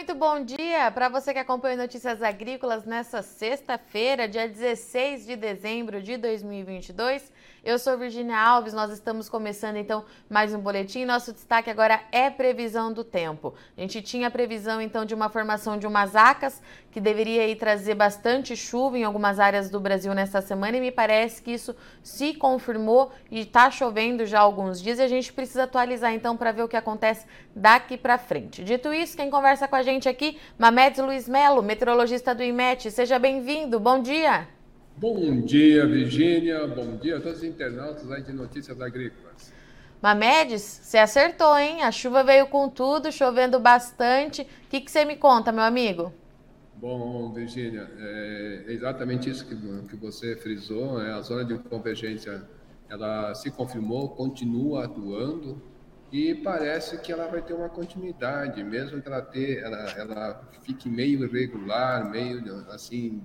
Muito bom dia para você que acompanha Notícias Agrícolas nessa sexta-feira, dia 16 de dezembro de 2022. Eu sou Virginia Alves, nós estamos começando então mais um boletim. Nosso destaque agora é previsão do tempo. A gente tinha previsão então de uma formação de umas acas que deveria aí trazer bastante chuva em algumas áreas do Brasil nesta semana e me parece que isso se confirmou e está chovendo já há alguns dias e a gente precisa atualizar então para ver o que acontece daqui para frente. Dito isso, quem conversa com a gente aqui, Mamedes Luiz Melo, meteorologista do IMET. Seja bem-vindo. Bom dia. Bom dia, Virgínia. Bom dia a todos os internautas aí de Notícias Agrícolas. Mamedes, você acertou, hein? A chuva veio com tudo, chovendo bastante. O que, que você me conta, meu amigo? Bom, Virgínia, é exatamente isso que, que você frisou. Né? A zona de convergência ela se confirmou, continua atuando e parece que ela vai ter uma continuidade, mesmo que ela, ter, ela, ela fique meio irregular, meio assim.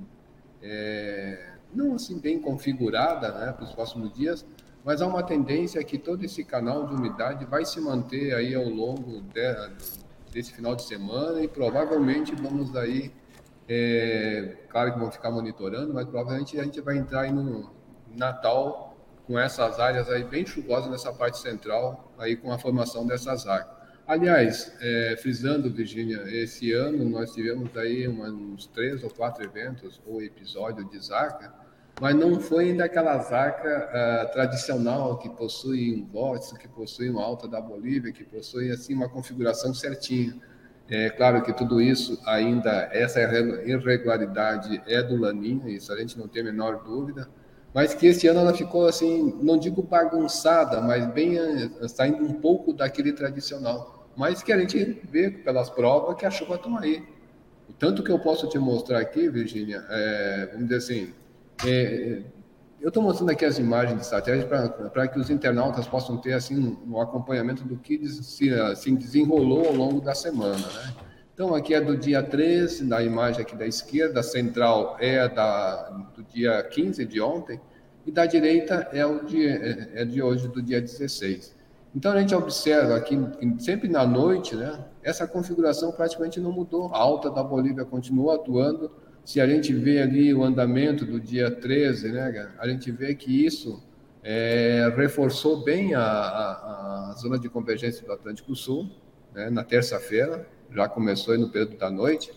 É não assim bem configurada né, para os próximos dias, mas há uma tendência que todo esse canal de umidade vai se manter aí ao longo de, desse final de semana e provavelmente vamos aí, é, claro que vamos ficar monitorando, mas provavelmente a gente vai entrar aí no Natal com essas áreas aí bem chuvosas nessa parte central, aí com a formação dessas áreas. Aliás, é, frisando, Virginia, esse ano nós tivemos aí uns três ou quatro eventos ou episódio de Zaca, mas não foi ainda aquela zaca uh, tradicional que possui um vórtice, que possui uma alta da Bolívia, que possui assim uma configuração certinha. É claro que tudo isso ainda, essa irregularidade é do Laninha, isso a gente não tem a menor dúvida, mas que esse ano ela ficou assim, não digo bagunçada, mas bem eh, saindo um pouco daquele tradicional. Mas que a gente vê pelas provas que a chuva está aí. O tanto que eu posso te mostrar aqui, Virginia, é, vamos dizer assim, é, eu estou mostrando aqui as imagens de satélite para que os internautas possam ter assim um acompanhamento do que se assim, desenrolou ao longo da semana. Né? Então, aqui é do dia 13, da imagem aqui da esquerda, a central é da, do dia 15 de ontem, e da direita é, o de, é, é de hoje, do dia 16. Então, a gente observa aqui, sempre na noite, né, essa configuração praticamente não mudou. A alta da Bolívia continua atuando, se a gente vê ali o andamento do dia 13, né, a gente vê que isso é, reforçou bem a, a, a, zona de convergência do Atlântico Sul, né, na terça-feira, já começou no período da noite,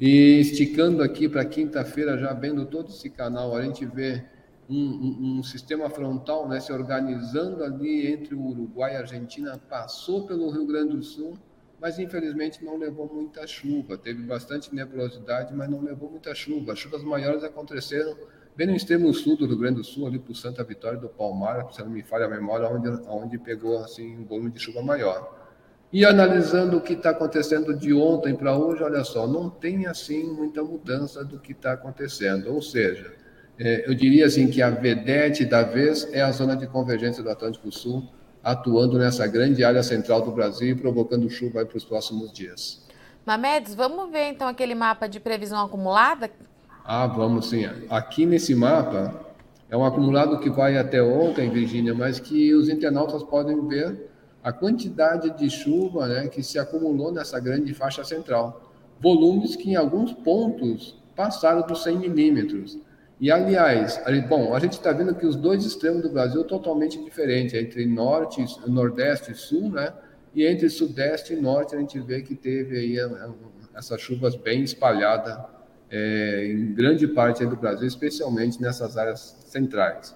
e esticando aqui para quinta-feira, já vendo todo esse canal, a gente vê um, um, um, sistema frontal né, se organizando ali entre o Uruguai e a Argentina, passou pelo Rio Grande do Sul, mas infelizmente não levou muita chuva. Teve bastante nebulosidade, mas não levou muita chuva. As chuvas maiores aconteceram bem no extremo sul do Rio Grande do Sul, ali por Santa Vitória do Palmar, se não me falha a memória, onde, onde pegou assim um volume de chuva maior. E analisando o que está acontecendo de ontem para hoje, olha só, não tem assim muita mudança do que está acontecendo. Ou seja, é, eu diria assim que a vedete da vez é a zona de convergência do Atlântico Sul, atuando nessa grande área central do Brasil e provocando chuva para os próximos dias. Mamedes, vamos ver então aquele mapa de previsão acumulada? Ah, vamos sim. Aqui nesse mapa é um acumulado que vai até ontem, Virgínia, mas que os internautas podem ver a quantidade de chuva né, que se acumulou nessa grande faixa central. Volumes que em alguns pontos passaram dos 100 milímetros. E, aliás, bom, a gente está vendo que os dois extremos do Brasil totalmente diferentes, entre norte, nordeste e sul, né? E entre sudeste e norte a gente vê que teve aí essas chuvas bem espalhadas é, em grande parte do Brasil, especialmente nessas áreas centrais.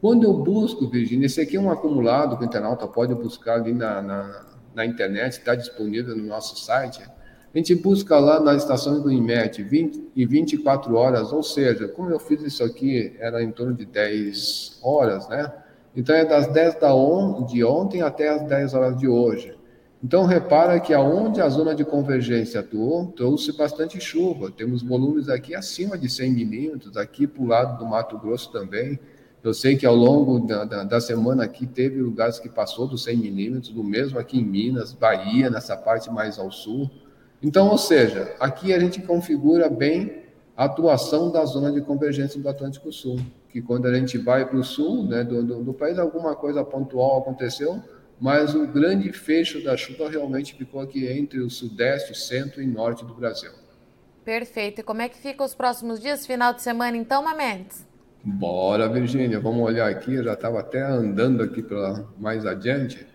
Quando eu busco, Virginia, esse aqui é um acumulado que o internauta pode buscar ali na, na, na internet, está disponível no nosso site, a gente busca lá nas estações do IMET 20 e 24 horas, ou seja, como eu fiz isso aqui, era em torno de 10 horas, né? Então é das 10 da on, de ontem até as 10 horas de hoje. Então repara que aonde a zona de convergência atuou, trouxe bastante chuva. Temos volumes aqui acima de 100 milímetros, aqui para o lado do Mato Grosso também. Eu sei que ao longo da, da, da, semana aqui teve lugares que passou dos 100 milímetros, do mesmo aqui em Minas, Bahia, nessa parte mais ao sul. Então, ou seja, aqui a gente configura bem a atuação da zona de convergência do Atlântico Sul, que quando a gente vai para o sul né, do, do, do, país, alguma coisa pontual aconteceu, mas o grande fecho da chuva realmente ficou aqui entre o sudeste, centro e norte do Brasil. Perfeito. E como é que fica os próximos dias, final de semana, então, Mamedes? Bora, Virgínia, vamos olhar aqui. Eu já estava até andando aqui para mais adiante.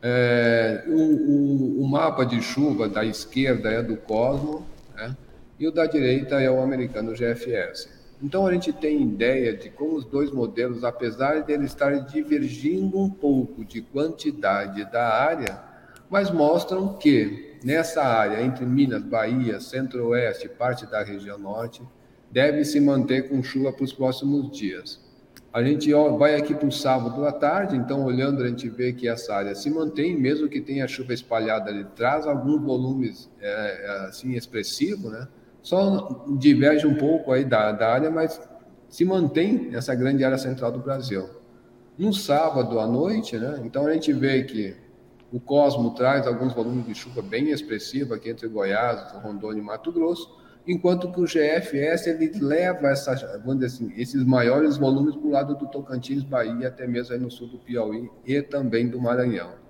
É, o, o, o, mapa de chuva da esquerda é do Cosmo, né? e o da direita é o americano GFS. Então a gente tem ideia de como os dois modelos, apesar de eles estarem divergindo um pouco de quantidade da área, mas mostram que nessa área entre Minas, Bahia, Centro-Oeste, parte da região Norte, deve se manter com chuva para os próximos dias. A gente vai aqui para o sábado à tarde, então olhando a gente vê que essa área se mantém, mesmo que tenha chuva espalhada, ele traz alguns volumes é, é assim expressivos, né? Só diverge um pouco aí da, da área, mas se mantém essa grande área central do Brasil. No sábado à noite, né? Então a gente vê que o Cosmo traz alguns volumes de chuva bem expressivos aqui entre Goiás, Rondônia e Mato Grosso enquanto que o GFS ele leva essas, vamos dizer assim, esses maiores volumes para o lado do Tocantins, Bahia, até mesmo aí no sul do Piauí e também do Maranhão.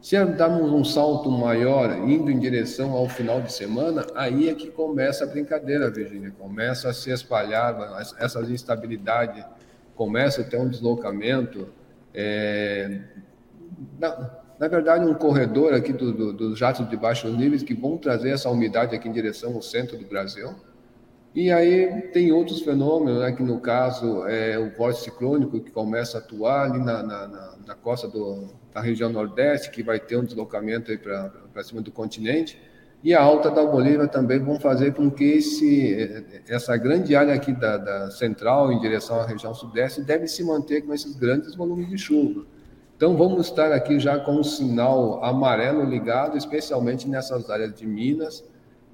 Se darmos um salto maior, indo em direção ao final de semana, aí é que começa a brincadeira, Virginia. Começa a se espalhar essas instabilidades, começa a ter um deslocamento. É, na verdade, um corredor aqui dos do, do jatos de baixos níveis que vão trazer essa umidade aqui em direção ao centro do Brasil. E aí tem outros fenômenos, né, que no caso é o vórtice ciclônico que começa a atuar ali na, na, na, na costa do, da região nordeste, que vai ter um deslocamento para cima do continente, e a alta da Bolívia também vão fazer com que esse, essa grande área aqui da, da central em direção à região sudeste deve se manter com esses grandes volumes de chuva. Então, vamos estar aqui já com o sinal amarelo ligado, especialmente nessas áreas de Minas,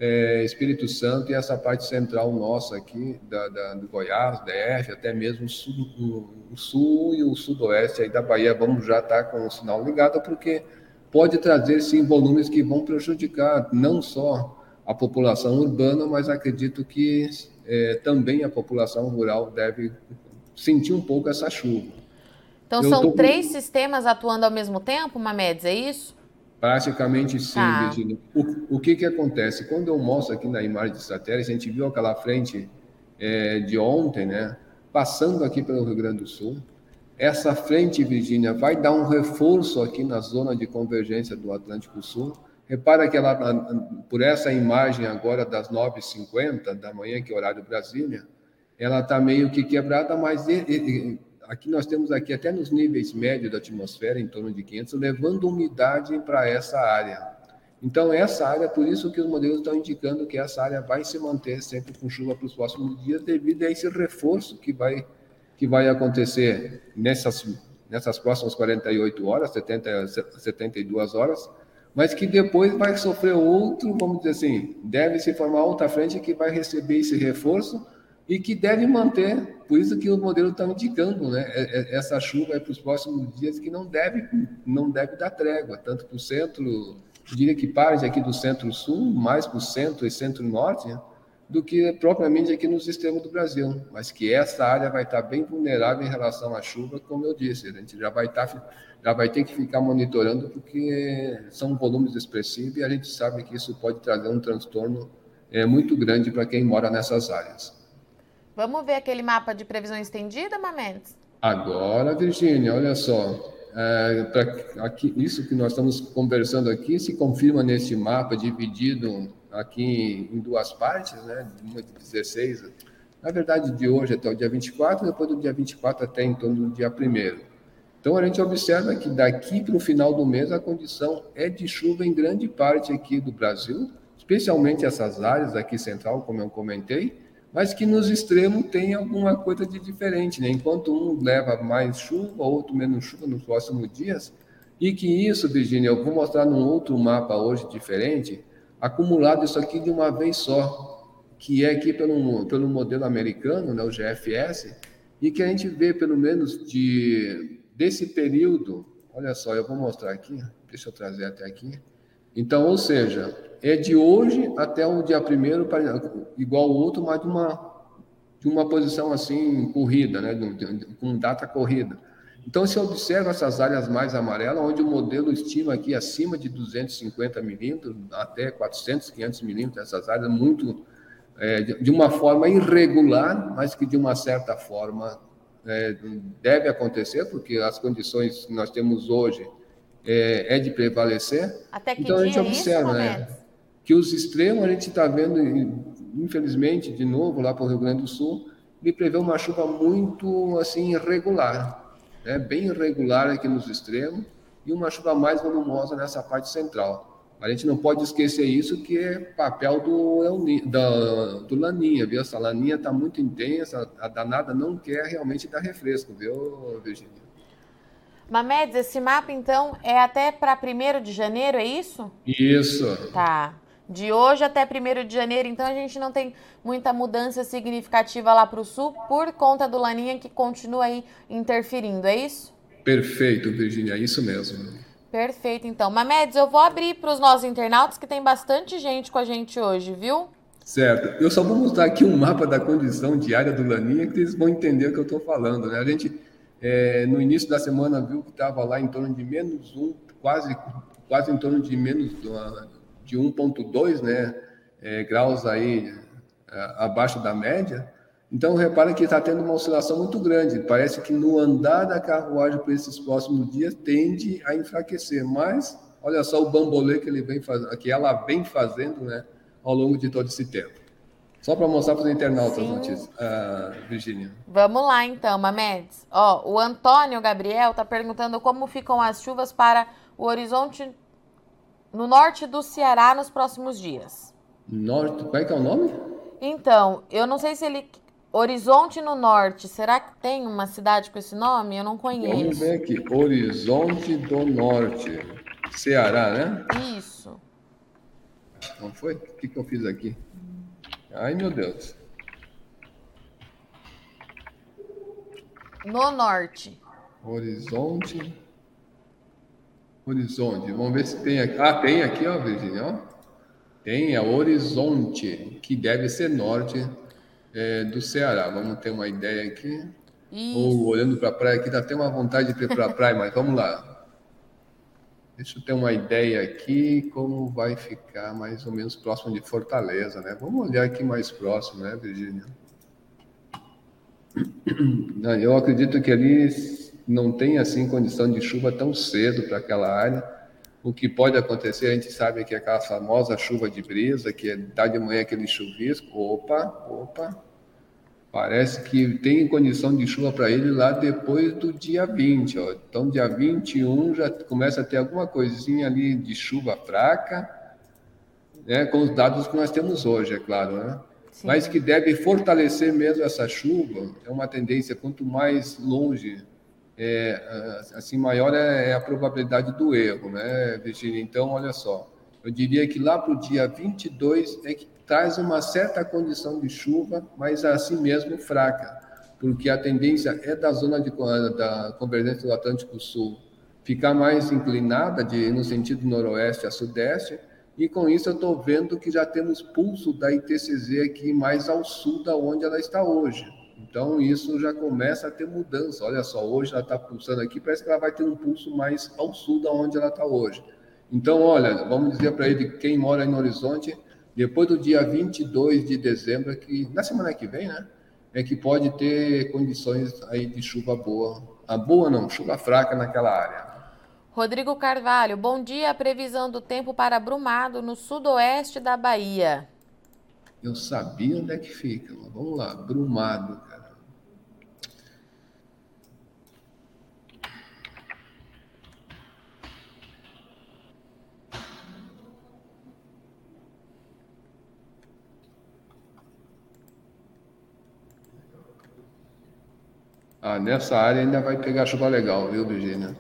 é, Espírito Santo e essa parte central nossa aqui, da, da, do Goiás, DF, até mesmo o sul, o, sul, e o sudoeste aí da Bahia, vamos já estar com o sinal ligado, porque pode trazer, sim, volumes que vão prejudicar não só a população urbana, mas acredito que é, também a população rural deve sentir um pouco essa chuva. Então eu são três sistemas atuando ao mesmo tempo, Mamedes, é isso? Praticamente sim, tá. Virginia. O, o, que, que acontece? Quando eu mostro aqui na imagem de satélite, a gente viu aquela frente é, de ontem, né? Passando aqui pelo Rio Grande do Sul. Essa frente, Virgínia, vai dar um reforço aqui na zona de convergência do Atlântico Sul. Repara que ela, por essa imagem agora das 9h50 da manhã, que é horário Brasília, ela está meio que quebrada, mas aqui nós temos aqui até nos níveis médios da atmosfera, em torno de 500, levando umidade para essa área. Então, essa área, por isso que os modelos estão indicando que essa área vai se manter sempre com chuva para os próximos dias, devido a esse reforço que vai, que vai acontecer nessas, nessas próximas 48 horas, 70, 72 horas, mas que depois vai sofrer outro, vamos dizer assim, deve se formar outra frente que vai receber esse reforço e que deve manter, por isso que o modelo está indicando, né, é, é, essa chuva é para os próximos dias que não deve, não deve dar trégua, tanto para o centro, diria que parte aqui do centro-sul, mais para o centro e centro-norte, né, do que propriamente aqui no sistema do Brasil, mas que essa área vai estar bem vulnerável em relação à chuva, como eu disse, a gente já vai estar, já vai ter que ficar monitorando porque são volumes expressivos e a gente sabe que isso pode trazer um transtorno é, muito grande para quem mora nessas áreas. Vamos ver aquele mapa de previsão estendida, Mamedes? Agora, Virgínia, olha só. É, aqui, isso que nós estamos conversando aqui se confirma nesse mapa dividido aqui em duas partes, né? De 16, na verdade, de hoje até o dia 24, depois do dia 24 até em torno do dia 1. Então, a gente observa que daqui para o final do mês a condição é de chuva em grande parte aqui do Brasil, especialmente essas áreas aqui central, como eu comentei, mas que nos extremos tem alguma coisa de diferente, né? Enquanto um leva mais chuva, outro menos chuva nos próximos dias, e que isso, Virginia, eu vou mostrar num outro mapa hoje diferente, acumulado isso aqui de uma vez só, que é aqui pelo, pelo modelo americano, né, o GFS, e que a gente vê pelo menos de desse período, olha só, eu vou mostrar aqui, deixa eu trazer até aqui. Então, ou seja, é de hoje até o dia primeiro, igual o outro, mas de uma, de uma posição assim, corrida, né? com data corrida. Então, se eu observo essas áreas mais amarelas, onde o modelo estima aqui acima de 250 milímetros, até 400, 500 milímetros, essas áreas muito, é, de uma forma irregular, mas que de uma certa forma é, deve acontecer, porque as condições que nós temos hoje é, é de prevalecer. Até que então, a gente observa, isso, né? Que os extremos a gente está vendo, infelizmente, de novo, lá para o Rio Grande do Sul, ele prevê uma chuva muito assim irregular, né? bem irregular aqui nos extremos e uma chuva mais volumosa nessa parte central. A gente não pode esquecer isso, que é papel do, da, do Laninha, viu? Essa Laninha está muito intensa, a danada não quer realmente dar refresco, viu, Virginia? Mamedes, esse mapa, então, é até para 1 de janeiro, é isso? Isso. Tá. De hoje até 1 de janeiro, então a gente não tem muita mudança significativa lá para o sul por conta do Laninha que continua aí interferindo, é isso? Perfeito, Virginia, é isso mesmo. Perfeito, então. Mamedes, eu vou abrir para os nossos internautas, que tem bastante gente com a gente hoje, viu? Certo. Eu só vou mostrar aqui um mapa da condição diária do Laninha, que eles vão entender o que eu estou falando. Né? A gente, é, no início da semana, viu que estava lá em torno de menos um, quase, quase em torno de menos de 1,2 né, é, graus aí é, abaixo da média. Então, repara que está tendo uma oscilação muito grande. Parece que no andar da carruagem para esses próximos dias tende a enfraquecer. Mas, olha só o bambolê que, ele vem faz... que ela vem fazendo né, ao longo de todo esse tempo. Só para mostrar para os internautas Sim. as notícias, uh, Virginia. Vamos lá então, Mamedes. Ó, o Antônio Gabriel está perguntando como ficam as chuvas para o horizonte no norte do Ceará nos próximos dias. Norte, qual é que é o nome? Então, eu não sei se ele Horizonte no Norte, será que tem uma cidade com esse nome? Eu não conheço. Vamos ver aqui. Horizonte do Norte. Ceará, né? Isso. Não foi? O que, que eu fiz aqui? Ai, meu Deus. No Norte. Horizonte. Horizonte. Vamos ver se tem aqui. Ah, tem aqui, ó, Virginia. Ó. Tem a Horizonte, que deve ser norte é, do Ceará. Vamos ter uma ideia aqui. Isso. Ou olhando para a praia aqui, dá até uma vontade de ir para a praia, mas vamos lá. Deixa eu ter uma ideia aqui como vai ficar mais ou menos próximo de Fortaleza, né? Vamos olhar aqui mais próximo, né, Virgínia? Eu acredito que ali não tem assim condição de chuva tão cedo para aquela área. O que pode acontecer, a gente sabe que é aquela famosa chuva de brisa, que é dá de manhã aquele chuvisco. Opa, opa, Parece que tem condição de chuva para ele lá depois do dia 20. Ó. Então, dia 21 já começa a ter alguma coisinha ali de chuva fraca, né, com os dados que nós temos hoje, é claro. Né? Mas que deve fortalecer mesmo essa chuva, é uma tendência, quanto mais longe, é, assim, maior é, é a probabilidade do erro, né, Virginia? Então, olha só, eu diria que lá para o dia 22 é que traz uma certa condição de chuva, mas assim mesmo fraca, porque a tendência é da zona de, da convergência do Atlântico Sul ficar mais inclinada de, no sentido noroeste a sudeste, e com isso eu estou vendo que já temos pulso da ITCZ aqui mais ao sul da onde ela está hoje. Então isso já começa a ter mudança. Olha só, hoje ela está pulsando aqui, parece que ela vai ter um pulso mais ao sul da onde ela está hoje. Então, olha, vamos dizer para ele, quem mora em Horizonte, depois do dia 22 de dezembro, que na semana que vem, né? É que pode ter condições aí de chuva boa. A boa não, chuva fraca naquela área. Rodrigo Carvalho, bom dia. Previsão do tempo para Brumado, no sudoeste da Bahia. Eu sabia onde é que fica. Vamos lá, Brumado. Ah, nessa área ainda vai pegar chuva legal, viu, Virginia?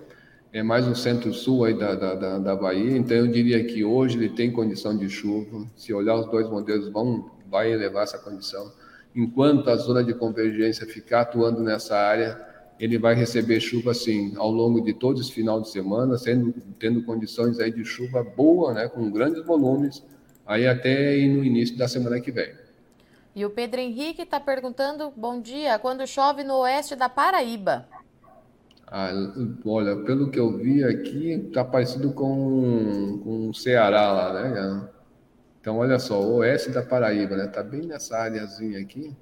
É mais no centro-sul aí da, da, da, Bahia, então eu diria que hoje ele tem condição de chuva. Se olhar os dois modelos, vão, vai elevar essa condição. Enquanto a zona de convergência ficar atuando nessa área, ele vai receber chuva assim ao longo de todos os final de semana, sendo tendo condições aí de chuva boa, né, com grandes volumes, aí até no início da semana que vem. E o Pedro Henrique está perguntando: bom dia, quando chove no oeste da Paraíba? Ah, olha, pelo que eu vi aqui, tá parecido com, com o Ceará lá, né? Então, olha só, o oeste da Paraíba, né? Tá bem nessa áreazinha aqui.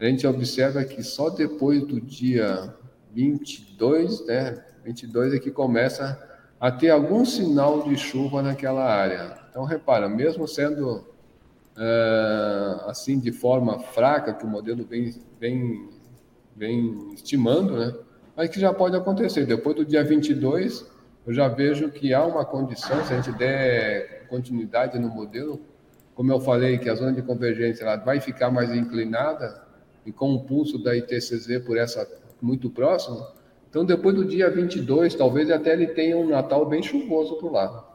A gente observa que só depois do dia 22, né? 22 é que começa a ter algum sinal de chuva naquela área. Então, repara, mesmo sendo é, assim de forma fraca, que o modelo vem, vem, vem estimando, né? Mas que já pode acontecer. Depois do dia 22, eu já vejo que há uma condição, se a gente der continuidade no modelo, como eu falei, que a zona de convergência ela vai ficar mais inclinada e com o pulso da ITCZ por essa muito próximo, então depois do dia 22, talvez até ele tenha um Natal bem chuvoso por lá.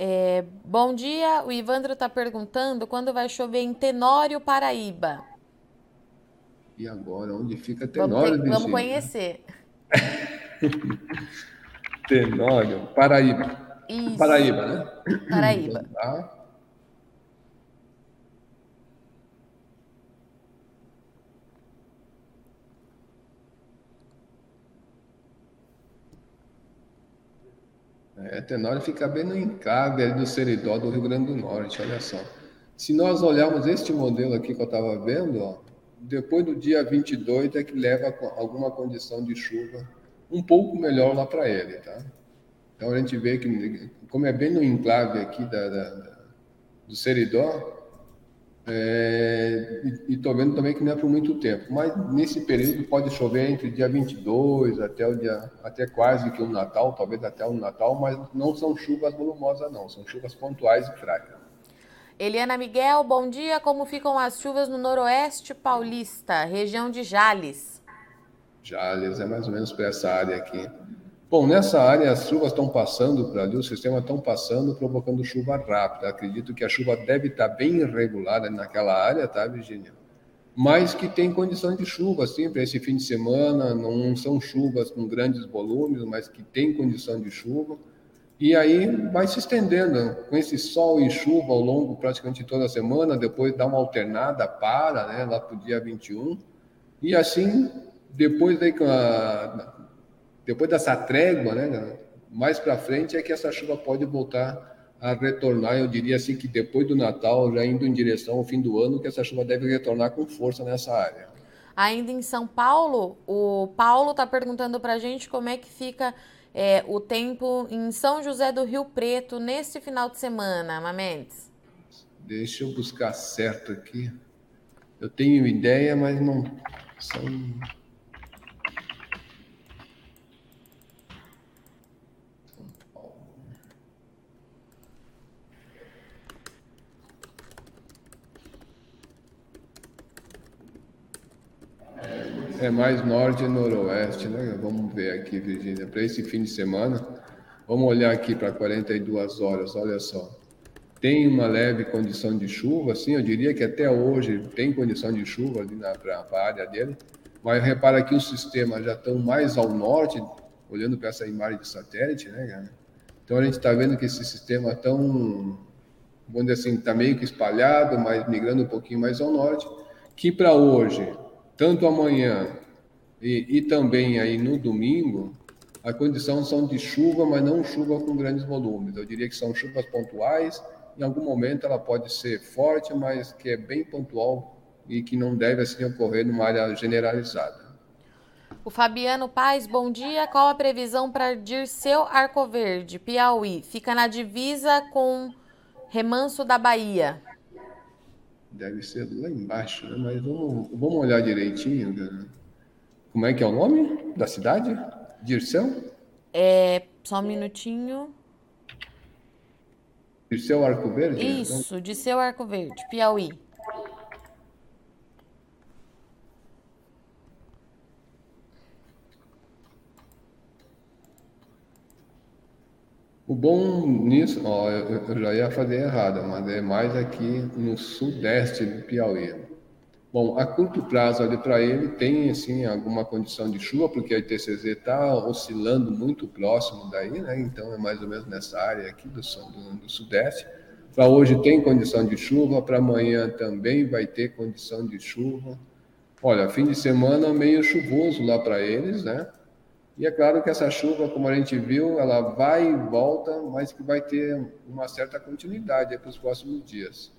É, bom dia, o Ivandro está perguntando quando vai chover em Tenório, Paraíba. E agora, onde fica Tenório? Vamos, ter, vamos conhecer. Tenório, Paraíba. Isso. Paraíba, né? Paraíba. Então, tá. É, Tenório fica bem no encave ali do Seridó do Rio Grande do Norte, olha só. Se nós olharmos este modelo aqui que eu estava vendo, ó, depois do dia 22 é que leva alguma condição de chuva um pouco melhor lá para ele, tá? Então a gente vê que, como é bem no enclave aqui da, da do Seridó, é, e estou vendo também que não é por muito tempo, mas nesse período pode chover entre dia 22 até o dia, até quase que o Natal, talvez até o Natal, mas não são chuvas volumosas não, são chuvas pontuais e fracas. Eliana Miguel, bom dia. Como ficam as chuvas no noroeste paulista, região de Jales? Jales é mais ou menos para essa área aqui. Bom, nessa área as chuvas estão passando para ali, o sistema estão passando, provocando chuva rápida. Acredito que a chuva deve estar tá bem irregular naquela área, tá, Virginia? Mas que tem condição de chuva, sim, para esse fim de semana. Não são chuvas com grandes volumes, mas que tem condição de chuva. E aí vai se estendendo com esse sol e chuva ao longo praticamente toda a semana, depois dá uma alternada, para, né, lá para o dia 21. E assim, depois, daí, depois dessa trégua, né, mais para frente é que essa chuva pode voltar a retornar. Eu diria assim que depois do Natal, já indo em direção ao fim do ano, que essa chuva deve retornar com força nessa área. Ainda em São Paulo, o Paulo está perguntando para a gente como é que fica é, o tempo em São José do Rio Preto nesse final de semana, Mamendes? Deixa eu buscar certo aqui. Eu tenho ideia, mas não são É mais norte e noroeste, né? Vamos ver aqui, Virgínia, para esse fim de semana. Vamos olhar aqui para 42 horas, olha só. Tem uma leve condição de chuva, sim, eu diria que até hoje tem condição de chuva ali para a área dele, mas repara que os sistemas já estão mais ao norte, olhando para essa imagem de satélite, né? Então a gente está vendo que esse sistema tão, vamos assim, está meio que espalhado, mas migrando um pouquinho mais ao norte, que para hoje tanto amanhã e, e, também aí no domingo, a condição são de chuva, mas não chuva com grandes volumes. Eu diria que são chuvas pontuais. Em algum momento ela pode ser forte, mas que é bem pontual e que não deve assim ocorrer numa área generalizada. O Fabiano Paz, bom dia. Qual a previsão para Dirceu Arcoverde, Piauí? Fica na divisa com Remanso da Bahia. Deve ser lá embaixo, né? mas vamos, vamos olhar direitinho. Né? Como é que é o nome da cidade? Dirceu? É, só um minutinho. Dirceu Arco Verde? Isso, então... Dirceu Arco Verde, Piauí. O bom nisso, ó, eu já ia fazer errado, mas é mais aqui no sudeste do Piauí. Bom, a curto prazo ali para ele tem assim alguma condição de chuva, porque a ITCZ está oscilando muito próximo daí, né? Então é mais ou menos nessa área aqui do, do, do sudeste. Para hoje tem condição de chuva, para amanhã também vai ter condição de chuva. Olha, fim de semana meio chuvoso lá para eles, né? E é claro que essa chuva, como a gente viu, ela vai e volta, mas que vai ter uma certa continuidade para os próximos dias.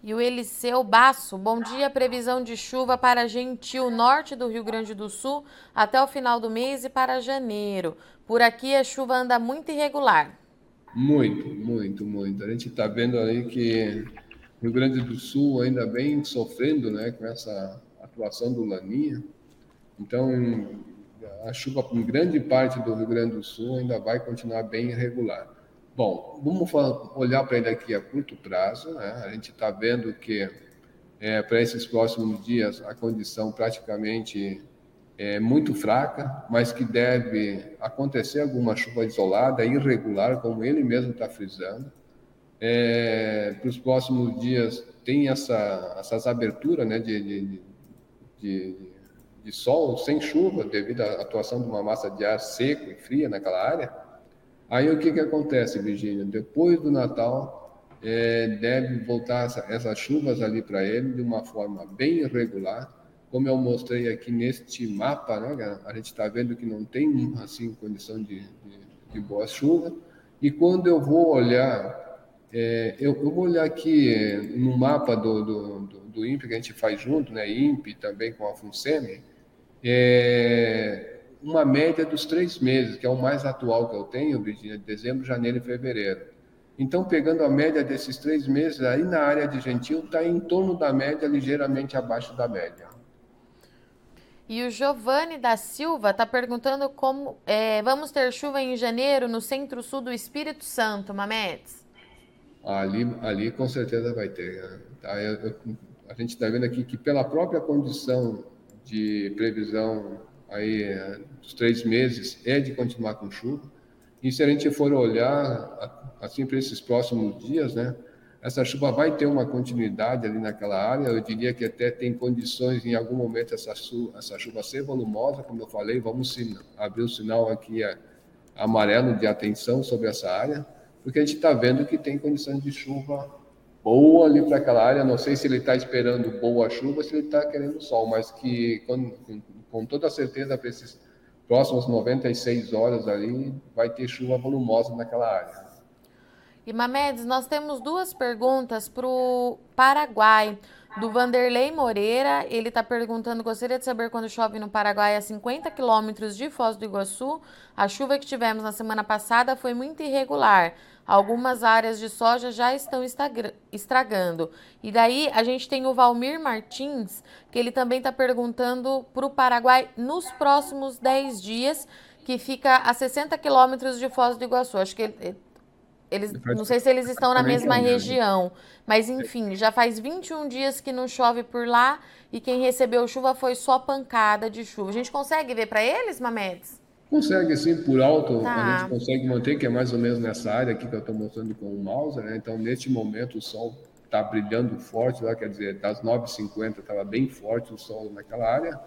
E o Eliseu Basso, bom dia. Previsão de chuva para Gentil, norte do Rio Grande do Sul, até o final do mês e para janeiro. Por aqui a chuva anda muito irregular. Muito, muito, muito. A gente está vendo aí que o Rio Grande do Sul ainda vem sofrendo né, com essa atuação do Laninha. Então, a chuva em grande parte do Rio Grande do Sul ainda vai continuar bem irregular. Bom, vamos olhar para ele aqui a curto prazo. Né? A gente está vendo que é, para esses próximos dias a condição praticamente é muito fraca, mas que deve acontecer alguma chuva isolada, irregular, como ele mesmo está frisando. É, para os próximos dias tem essa, essas aberturas né, de, de, de, de sol sem chuva, devido à atuação de uma massa de ar seco e fria naquela área. Aí o que, que acontece, Virgínia? Depois do Natal, é, deve voltar essa, essas chuvas ali para ele de uma forma bem irregular, como eu mostrei aqui neste mapa, né, a gente está vendo que não tem assim condição de, de, de boa chuva. E quando eu vou olhar, é, eu, eu, vou olhar aqui é, no mapa do, do, do, do INPE que a gente faz junto, né, INPE também com a FUNSEMI, é, uma média dos três meses, que é o mais atual que eu tenho, Virginia, de dezembro, janeiro e fevereiro. Então, pegando a média desses três meses, aí na área de Gentil está em torno da média, ligeiramente abaixo da média. E o Giovanni da Silva está perguntando como é, vamos ter chuva em janeiro no centro-sul do Espírito Santo, Mamedes? Ali, ali com certeza vai ter. Né? Tá? Eu, eu, a gente está vendo aqui que pela própria condição de previsão aí dos três meses é de continuar com chuva. E se a gente for olhar assim para esses próximos dias, né, essa chuva vai ter uma continuidade ali naquela área. Eu diria que até tem condições em algum momento essa, essa chuva ser volumosa, como eu falei. Vamos abrir o sinal aqui é, amarelo de atenção sobre essa área, porque a gente está vendo que tem condições de chuva boa ali para aquela área. Não sei se ele está esperando boa chuva, se ele está querendo sol, mas que quando, com toda certeza para esses próximos 96 horas ali vai ter chuva volumosa naquela área. E Mamedes, nós temos duas perguntas para o Paraguai. Do Vanderlei Moreira, ele está perguntando: gostaria de saber quando chove no Paraguai a 50 quilômetros de Foz do Iguaçu. A chuva que tivemos na semana passada foi muito irregular. Algumas áreas de soja já estão estragando. E daí a gente tem o Valmir Martins, que ele também está perguntando para o Paraguai nos próximos 10 dias, que fica a 60 quilômetros de Foz do Iguaçu. Acho que ele, eles, não sei se eles estão na mesma região, mas enfim, já faz 21 dias que não chove por lá e quem recebeu chuva foi só pancada de chuva. A gente consegue ver para eles, Mamedes? Consegue, sim, por alto, tá. a gente consegue manter, que é mais ou menos nessa área aqui que eu estou mostrando com o mouse, né? Então, neste momento, o sol está brilhando forte lá, quer dizer, das 9h50 estava bem forte o sol naquela área.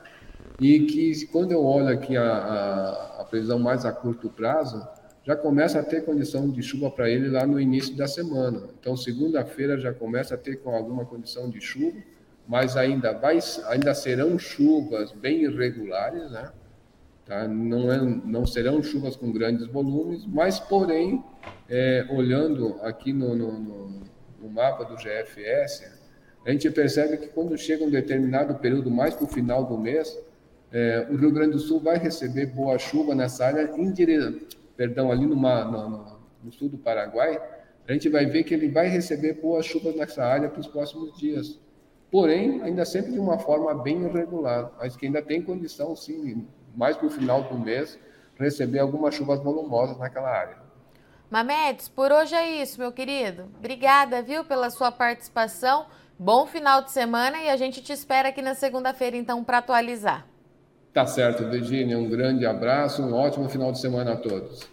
E que, quando eu olho aqui a, a, a previsão mais a curto prazo, já começa a ter condição de chuva para ele lá no início da semana. Então, segunda-feira já começa a ter com alguma condição de chuva, mas ainda, vai, ainda serão chuvas bem irregulares, né? Tá? Não, é, não serão chuvas com grandes volumes, mas, porém, é, olhando aqui no, no, no, no, mapa do GFS, a gente percebe que quando chega um determinado período, mais para o final do mês, é, o Rio Grande do Sul vai receber boa chuva nessa área, indireta, perdão, ali numa, no, no sul do Paraguai, a gente vai ver que ele vai receber boas chuvas nessa área para os próximos dias. Porém, ainda sempre de uma forma bem irregular, mas que ainda tem condição, sim, mais para o final do mês, receber algumas chuvas volumosas naquela área. Mamedes, por hoje é isso, meu querido. Obrigada, viu, pela sua participação. Bom final de semana e a gente te espera aqui na segunda-feira, então, para atualizar. Tá certo, Virginia. Um grande abraço, um ótimo final de semana a todos.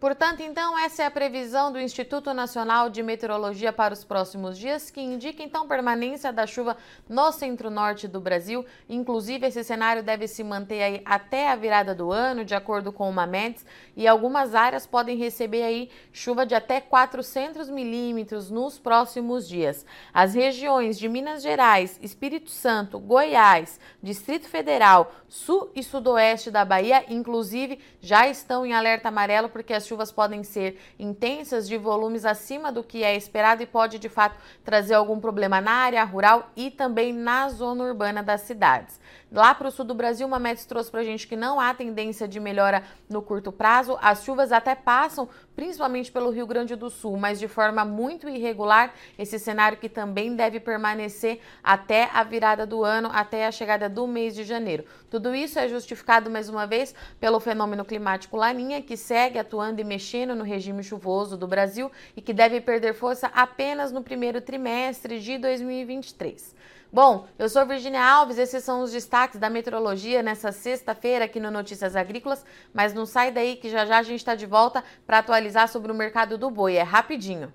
Portanto, então, essa é a previsão do Instituto Nacional de Meteorologia para os próximos dias, que indica então permanência da chuva no centro-norte do Brasil. Inclusive, esse cenário deve se manter aí até a virada do ano, de acordo com o Mamedes, e algumas áreas podem receber aí chuva de até 400 milímetros nos próximos dias. As regiões de Minas Gerais, Espírito Santo, Goiás, Distrito Federal, Sul e Sudoeste da Bahia, inclusive, já estão em alerta amarelo porque as chuvas podem ser intensas, de volumes acima do que é esperado e pode de fato trazer algum problema na área rural e também na zona urbana das cidades. Lá para o sul do Brasil, uma Metz trouxe para a gente que não há tendência de melhora no curto prazo. As chuvas até passam, principalmente pelo Rio Grande do Sul, mas de forma muito irregular. Esse cenário que também deve permanecer até a virada do ano, até a chegada do mês de janeiro. Tudo isso é justificado, mais uma vez, pelo fenômeno climático Laninha, que segue atuando e mexendo no regime chuvoso do Brasil e que deve perder força apenas no primeiro trimestre de 2023. Bom, eu sou Virginia Alves, esses são os destaques da meteorologia nessa sexta-feira aqui no Notícias Agrícolas, mas não sai daí que já já a gente está de volta para atualizar sobre o mercado do boi, é rapidinho.